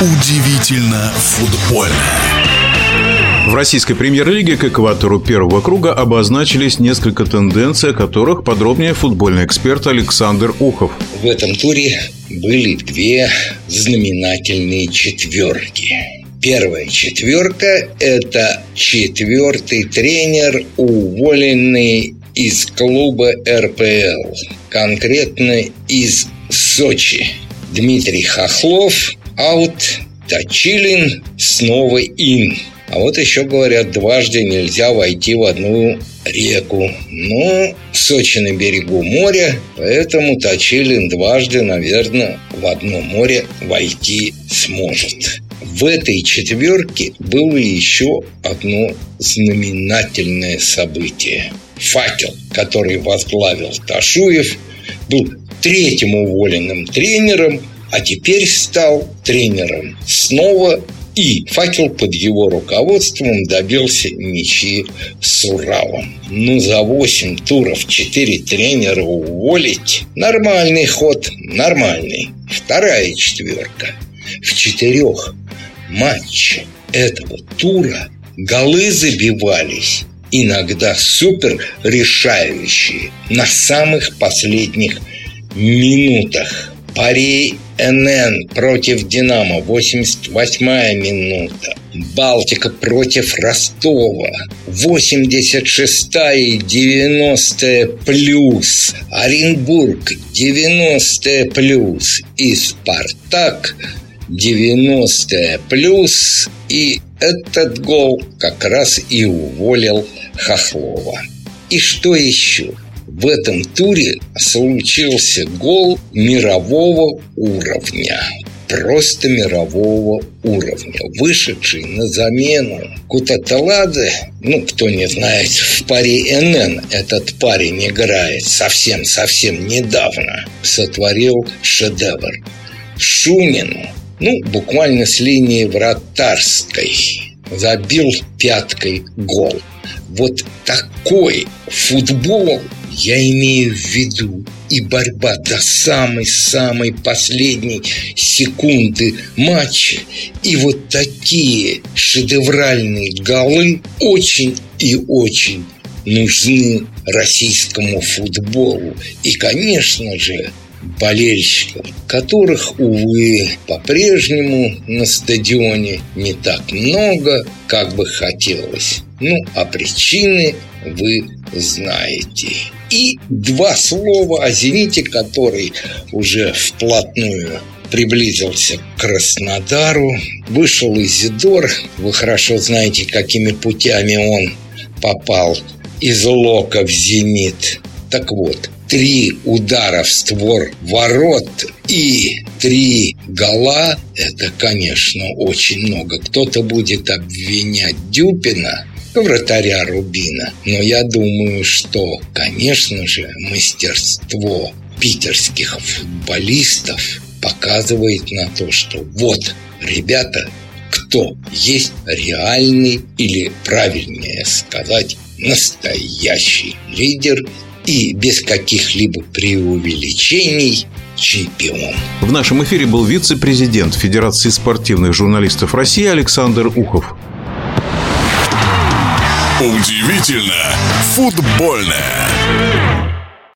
Удивительно футбольно. В российской премьер-лиге к экватору первого круга обозначились несколько тенденций, о которых подробнее футбольный эксперт Александр Ухов. В этом туре были две знаменательные четверки. Первая четверка – это четвертый тренер, уволенный из клуба РПЛ, конкретно из Сочи. Дмитрий Хохлов аут, Точилин снова ин. А вот еще говорят, дважды нельзя войти в одну реку. Ну, Сочи на берегу моря, поэтому Точилин дважды, наверное, в одно море войти сможет. В этой четверке было еще одно знаменательное событие. Факел, который возглавил Ташуев, был третьим уволенным тренером а теперь стал тренером снова и факел под его руководством добился ничьи с Уралом. Ну, за 8 туров 4 тренера уволить – нормальный ход, нормальный. Вторая четверка. В четырех матчах этого тура голы забивались иногда супер решающие на самых последних минутах. Пари НН против Динамо, 88-я минута. Балтика против Ростова, 86-я и 90-я плюс. Оренбург, 90-я плюс. И Спартак, 90-я плюс. И этот гол как раз и уволил Хохлова. И что еще? В этом туре случился гол мирового уровня. Просто мирового уровня, вышедший на замену Кутаталадзе, ну, кто не знает, в паре НН этот парень играет совсем-совсем недавно, сотворил шедевр. Шунину, ну, буквально с линии вратарской, забил пяткой гол. Вот такой футбол я имею в виду и борьба до самой-самой последней секунды матча. И вот такие шедевральные голы очень и очень нужны российскому футболу. И, конечно же, болельщиков, которых, увы, по-прежнему на стадионе не так много, как бы хотелось. Ну, а причины вы знаете. И два слова о «Зените», который уже вплотную приблизился к Краснодару. Вышел Изидор. Вы хорошо знаете, какими путями он попал из Лока в «Зенит». Так вот, три удара в створ ворот и три гола – это, конечно, очень много. Кто-то будет обвинять Дюпина – вратаря Рубина. Но я думаю, что, конечно же, мастерство питерских футболистов показывает на то, что вот, ребята, кто есть реальный или, правильнее сказать, настоящий лидер и без каких-либо преувеличений чемпион. В нашем эфире был вице-президент Федерации спортивных журналистов России Александр Ухов. Удивительно футбольное.